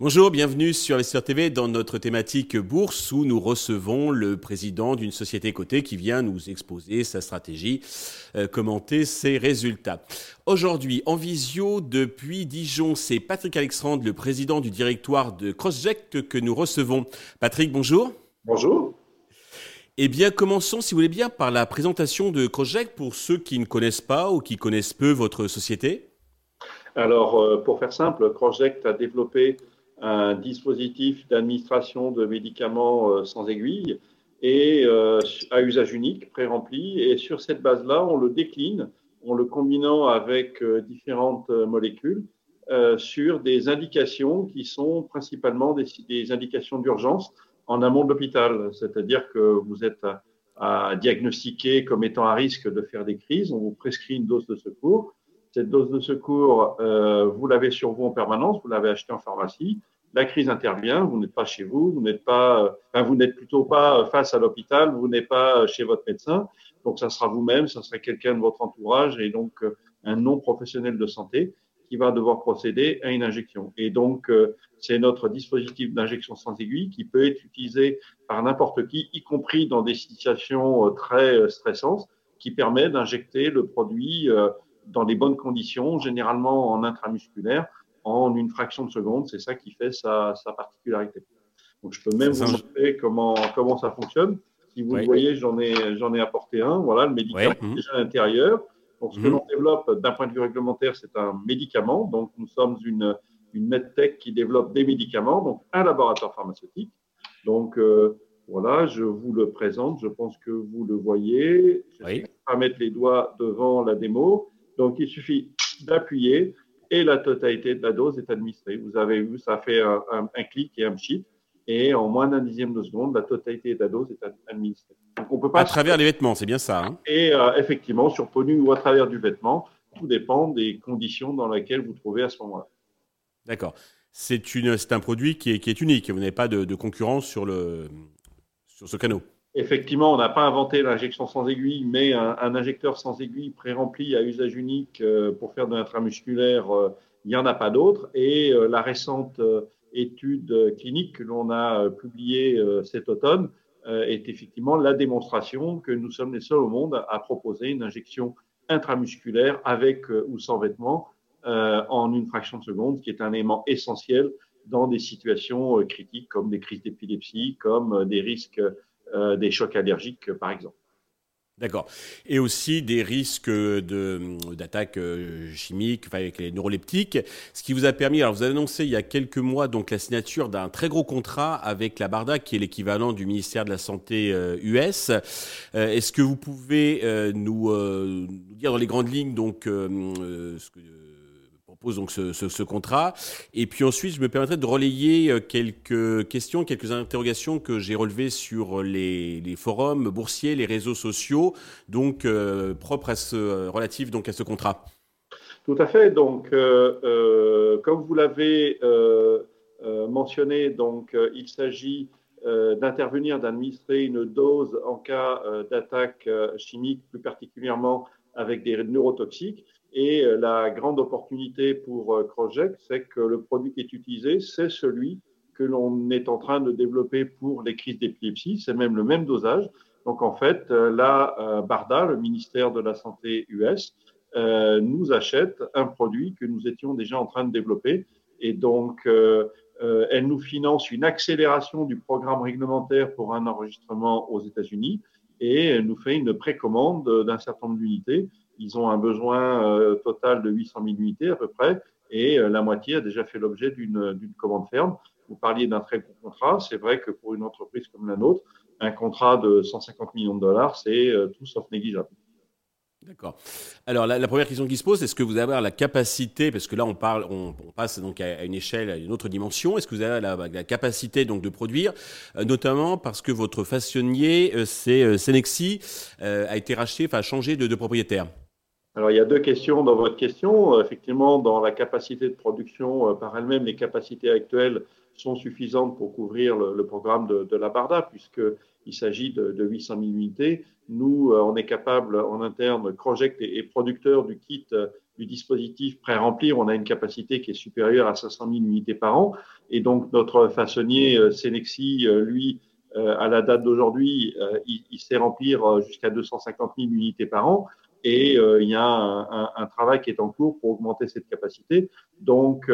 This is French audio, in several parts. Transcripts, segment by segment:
Bonjour, bienvenue sur Investir TV dans notre thématique bourse où nous recevons le président d'une société cotée qui vient nous exposer sa stratégie, euh, commenter ses résultats. Aujourd'hui, en visio depuis Dijon, c'est Patrick Alexandre, le président du directoire de CrossJect que nous recevons. Patrick, bonjour. Bonjour. Eh bien, commençons, si vous voulez bien, par la présentation de CrossJect pour ceux qui ne connaissent pas ou qui connaissent peu votre société. Alors, euh, pour faire simple, CrossJect a développé un dispositif d'administration de médicaments euh, sans aiguille et euh, à usage unique, pré-rempli. Et sur cette base-là, on le décline en le combinant avec différentes molécules sur des indications qui sont principalement des, indications d'urgence en amont de l'hôpital. C'est-à-dire que vous êtes à, diagnostiquer comme étant à risque de faire des crises, on vous prescrit une dose de secours. Cette dose de secours, vous l'avez sur vous en permanence, vous l'avez acheté en pharmacie. La crise intervient, vous n'êtes pas chez vous, vous n'êtes pas, enfin, vous n'êtes plutôt pas face à l'hôpital, vous n'êtes pas chez votre médecin, donc ça sera vous-même, ça sera quelqu'un de votre entourage et donc euh, un non professionnel de santé qui va devoir procéder à une injection. Et donc euh, c'est notre dispositif d'injection sans aiguille qui peut être utilisé par n'importe qui, y compris dans des situations euh, très stressantes, qui permet d'injecter le produit dans les bonnes conditions, généralement en intramusculaire, en une fraction de seconde. C'est ça qui fait sa, particularité. Donc, je peux même vous montrer comment, comment ça fonctionne. Si vous le voyez, j'en ai, j'en ai apporté un. Voilà, le médicament est déjà à l'intérieur. Donc, ce que mhm. l'on développe d'un point de vue réglementaire, c'est un médicament. Donc, nous sommes une, une medtech qui développe des médicaments, donc un laboratoire pharmaceutique. Donc, euh, voilà, je vous le présente. Je pense que vous le voyez. Je vais pas mettre les doigts devant la démo. Donc, il suffit d'appuyer et la totalité de la dose est administrée. Vous avez vu, ça fait un, clic et un chip. Et en moins d'un dixième de seconde, la totalité de la dose est administrée. Donc on peut pas à travers les vêtements, c'est bien ça. Hein et euh, effectivement, sur nue ou à travers du vêtement, tout dépend des conditions dans lesquelles vous trouvez à ce moment-là. D'accord. C'est un produit qui est, qui est unique. Vous n'avez pas de, de concurrence sur, le, sur ce canot. Effectivement, on n'a pas inventé l'injection sans aiguille, mais un, injecteur sans aiguille pré-rempli à usage unique euh, pour faire de l'intramusculaire, euh, il n'y en a pas d'autre. Et euh, la récente étude clinique que l'on a publiée cet automne est effectivement la démonstration que nous sommes les seuls au monde à proposer une injection intramusculaire avec ou sans vêtements en une fraction de seconde, qui est un élément essentiel dans des situations critiques comme des crises d'épilepsie, comme des risques euh, des chocs allergiques, par exemple. D'accord. Et aussi des risques d'attaques euh, chimiques avec les neuroleptiques, ce qui vous a permis, alors vous avez annoncé il y a quelques mois donc la signature d'un très gros contrat avec la BARDA, qui est l'équivalent du ministère de la Santé US. Euh, est-ce que vous pouvez nous, nous, dire dans les grandes lignes donc ce que propose donc ce, contrat. Et puis ensuite, je me permettrai de relayer euh, quelques questions, quelques interrogations que j'ai relevées sur les, forums boursiers, les réseaux sociaux, donc euh, propres à ce, relatifs donc à ce contrat. Tout à fait. Donc, euh, comme vous l'avez mentionné, donc il s'agit d'intervenir, d'administrer une dose en cas d'attaque chimique, plus particulièrement avec des neurotoxiques. Et euh, la grande opportunité pour euh, Croject, c'est que le produit qui est utilisé, c'est celui que l'on est en train de développer pour les crises d'épilepsie. C'est même le même dosage. Donc en fait, euh, la BARDA, le ministère de la Santé US, nous achète un produit que nous étions déjà en train de développer. Et donc, elle nous finance une accélération du programme réglementaire pour un enregistrement aux États-Unis et elle nous fait une précommande d'un certain nombre d'unités ils ont un besoin euh, total de 800 000 unités à peu près, et euh, la moitié a déjà fait l'objet d'une commande ferme. Vous parliez d'un très gros contrat. C'est vrai que pour une entreprise comme la nôtre, un contrat de 150 millions de dollars, c'est euh, tout sauf négligeable. D'accord. Alors la, première question qui se pose, est-ce que vous avez la capacité, parce que là on parle, on, passe donc à, une échelle, à une autre dimension, est-ce que vous avez la, capacité donc de produire, notamment parce que votre façonnier, c'est Senexi, a été racheté, enfin changé de propriétaire? Alors, il y a deux questions dans votre question. Euh, effectivement, dans la capacité de production euh, par elle-même, les capacités actuelles sont suffisantes pour couvrir le, programme de, la Barda, puisqu'il s'agit de, 800 000 unités. Nous, on est capable en interne, Project et, producteur du kit du dispositif pré-remplir, on a une capacité qui est supérieure à 500 000 unités par an. Et donc, notre façonnier Senexi, lui, euh, à la date d'aujourd'hui, euh, il, sait remplir euh, jusqu'à 250 000 unités par an et il y a un, travail qui est en cours pour augmenter cette capacité. Donc,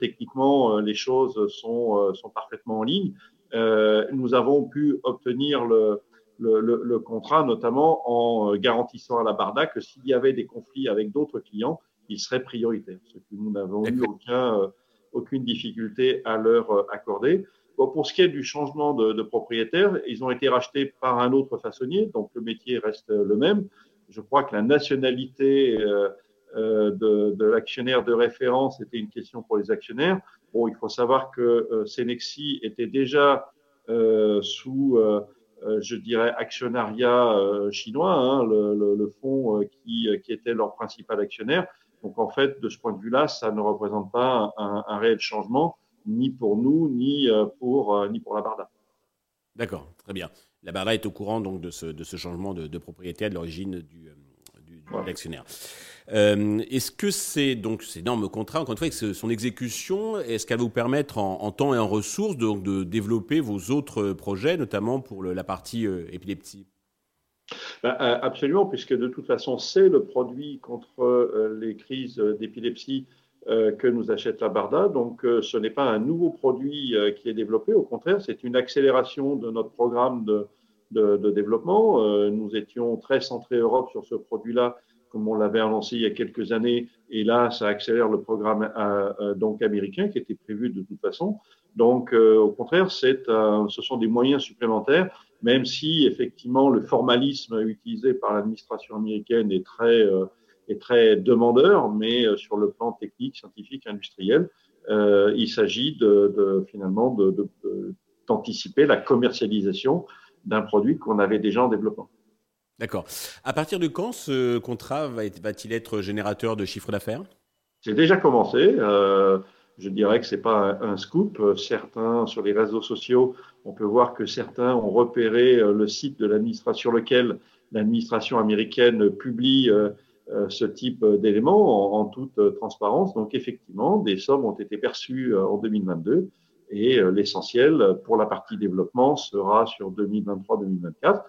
techniquement, les choses sont, sont, parfaitement en ligne. nous avons pu obtenir le, le, le, contrat, notamment en garantissant à la Barda que s'il y avait des conflits avec d'autres clients, il serait prioritaire, ce que nous n'avons eu aucun, aucune difficulté à leur accorder pour ce qui est du changement de, de, propriétaire, ils ont été rachetés par un autre façonnier, donc le métier reste le même. Je crois que la nationalité euh, euh de, l'actionnaire de référence était une question pour les actionnaires. Bon, il faut savoir que euh, Senexi était déjà euh, sous, euh, euh, je dirais, actionnariat chinois, hein, le, fonds qui, était leur principal actionnaire. Donc en fait, de ce point de vue-là, ça ne représente pas un, un réel changement ni pour nous, ni euh, pour, euh, ni pour la Barda. D'accord, très bien. La Barda est au courant donc de ce, de ce changement de, de propriétaire de l'origine du, euh, du, de l'actionnaire. Euh, est-ce que c'est donc ces énorme contrat, encore une fois, avec son exécution, est-ce qu'elle va vous permettre en, temps et en ressources de, de, développer vos autres projets, notamment pour le, la partie épilepsie? Ben, Absolument, puisque de toute façon, c'est le produit contre les crises d'épilepsie euh, que nous achète la Barda. Donc, euh, ce n'est pas un nouveau produit euh, qui est développé. Au contraire, c'est une accélération de notre programme de, développement. nous étions très centrés Europe sur ce produit-là, comme on l'avait annoncé il y a quelques années. Et là, ça accélère le programme donc américain qui était prévu de toute façon. Donc, au contraire, ce sont des moyens supplémentaires, même si effectivement le formalisme utilisé par l'administration américaine est très est très demandeur, mais euh, sur le plan technique, scientifique, industriel, euh, il s'agit de, de, finalement d'anticiper de, la commercialisation d'un produit qu'on avait déjà en développement. D'accord. À partir de quand ce contrat va-t-il être générateur de chiffre d'affaires? C'est déjà commencé. Euh, je dirais que c'est pas un, scoop. Certains sur les réseaux sociaux, on peut voir que certains ont repéré le site de l'administration sur lequel l'administration américaine publie ce type d'éléments en, toute euh, transparence. Donc effectivement, des sommes ont été perçues euh, en 2022 et l'essentiel pour la partie développement sera sur 2023-2024.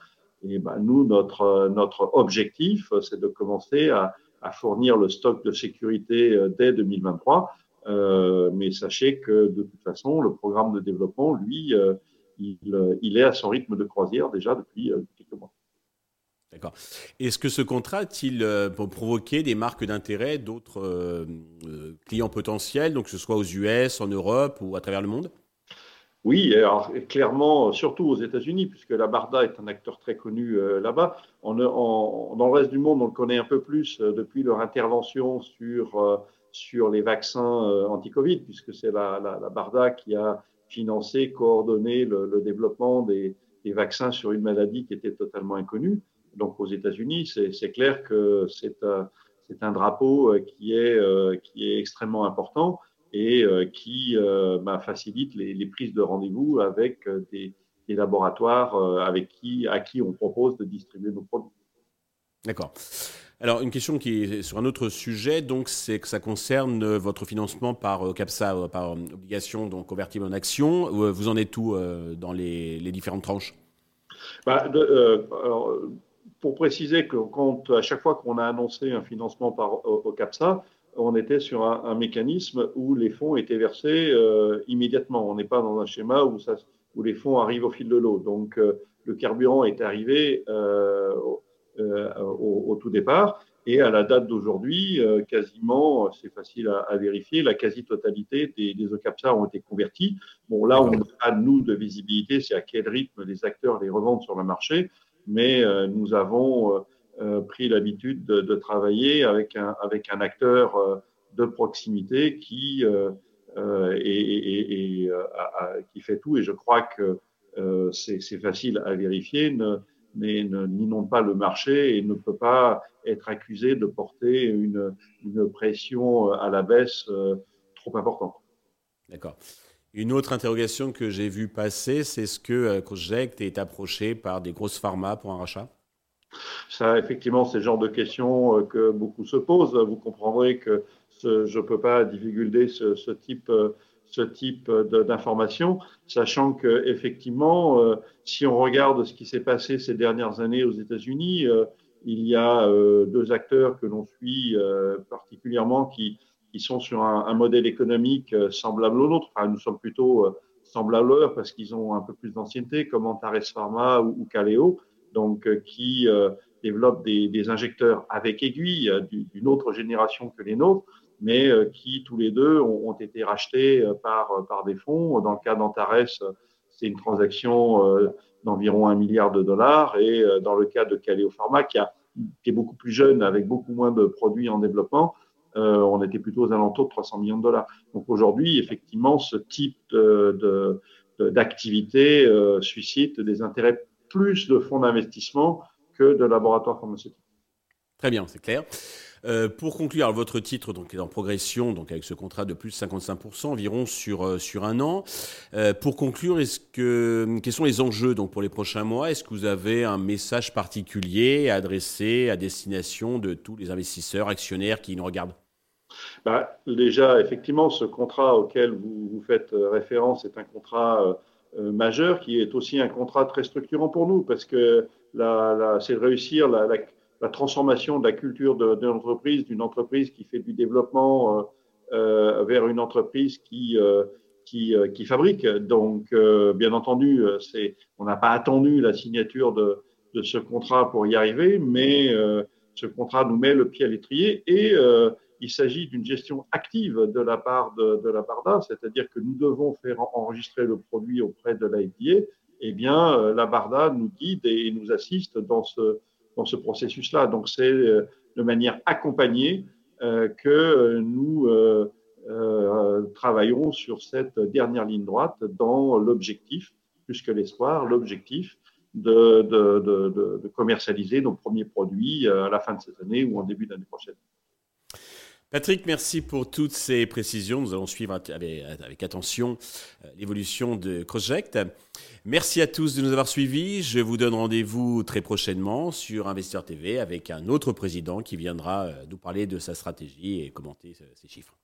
Et ben, nous, notre, notre objectif, c'est de commencer à, à, fournir le stock de sécurité dès 2023. Euh, mais sachez que de toute façon, le programme de développement, lui, il, il, est à son rythme de croisière déjà depuis. Est-ce que ce contrat a-t-il euh, provoqué des marques d'intérêt d'autres euh, euh, clients potentiels, donc que ce soit aux US, en Europe ou à travers le monde? Oui, alors clairement, surtout aux États-Unis, puisque la Barda est un acteur très connu là-bas. dans le reste du monde, on le connaît un peu plus depuis leur intervention sur, sur les vaccins anti-Covid, puisque c'est la, Barda qui a financé, coordonné le, développement des, vaccins sur une maladie qui était totalement inconnue donc aux États-Unis, c'est clair que c'est un drapeau euh, qui est, euh, qui est extrêmement important et euh, qui bah, facilite les, les, prises de rendez-vous avec des, des laboratoires avec qui, à qui on propose de distribuer nos produits. D'accord. Alors, une question qui est sur un autre sujet, donc, c'est que ça concerne votre financement par CAPSA, par obligation donc convertible en action. Vous en êtes où dans les, les différentes tranches? Bah, de, alors, pour préciser que quand, à chaque fois qu'on a annoncé un financement par, au, CAPSA, on était sur un, mécanisme où les fonds étaient versés euh, immédiatement. On n'est pas dans un schéma où, ça, où les fonds arrivent au fil de l'eau. Donc, euh, le carburant est arrivé euh, au, tout départ. Et à la date d'aujourd'hui, quasiment, c'est facile à, vérifier, la quasi-totalité des, des OCAPSA ont été convertis. Bon, là, on a, nous, de visibilité, c'est à quel rythme les acteurs les revendent sur le marché mais euh, nous avons euh, euh, pris l'habitude de, travailler avec un, avec un acteur de proximité qui, qui fait tout. Et je crois que c'est facile à vérifier. Ne, n'inonde pas le marché et ne peut pas être accusé de porter une, une pression à la baisse trop importante. D'accord. Une autre interrogation que j'ai vue passer, c'est est-ce que Project est approché par des grosses pharma pour un rachat? Ça, effectivement, c'est le genre de questions que beaucoup se posent. Vous comprendrez que je ne peux pas divulguer ce, ce type ce type d'informations, sachant que effectivement, euh, si on regarde ce qui s'est passé ces dernières années aux États-Unis, euh, il y a euh, deux acteurs que l'on suit particulièrement qui, qui sont sur un, modèle économique semblable au nôtre. Nous sommes plutôt semblables à eux parce qu'ils ont un peu plus d'ancienneté, comme Antares Pharma ou, ou Caleo, donc qui développent des, injecteurs avec aiguille d'une autre génération que les nôtres mais euh, qui tous les deux ont, été rachetés euh, par, euh, par des fonds. Dans le cas d'Antares, c'est une transaction d'environ un milliard de dollars, et dans le cas de Caleo Pharma, qui, a, qui est beaucoup plus jeune, avec beaucoup moins de produits en développement, on était plutôt aux alentours de 300 millions de dollars. Donc aujourd'hui, effectivement, ce type d'activité de, suscite des intérêts plus de fonds d'investissement que de laboratoires pharmaceutiques. Très bien, c'est clair. Euh, pour conclure, votre titre donc, est en progression, donc avec ce contrat de plus de 55% environ sur, euh, sur un an. Euh, pour conclure, est-ce que, quels sont les enjeux donc, pour les prochains mois? Est-ce que vous avez un message particulier à adresser à destination de tous les investisseurs, actionnaires qui nous regardent? Bah, Déjà, effectivement, ce contrat auquel vous, faites référence est un contrat majeur qui est aussi un contrat très structurant pour nous parce que c'est de réussir la, transformation de la culture de, de l'entreprise, d'une entreprise qui fait du développement euh, euh vers une entreprise qui, euh, euh, fabrique. Donc, bien entendu, on n'a pas attendu la signature de, ce contrat pour y arriver, mais ce contrat nous met le pied à l'étrier et il s'agit d'une gestion active de la part de, la Barda, c'est-à-dire que nous devons faire enregistrer le produit auprès de l'IDA. Eh bien, la Barda nous guide et nous assiste dans ce, processus-là. Donc c'est euh, de manière accompagnée euh, que nous euh, travaillons sur cette dernière ligne droite dans l'objectif, plus que l'espoir, l'objectif de, de, commercialiser nos premiers produits à la fin de cette année ou en début d'année prochaine. Patrick, merci pour toutes ces précisions. Nous allons suivre avec, attention euh, l'évolution de Project. Merci à tous de nous avoir suivis. Je vous donne rendez-vous très prochainement sur Investisseur TV avec un autre président qui viendra euh, nous parler de sa stratégie et commenter ses chiffres.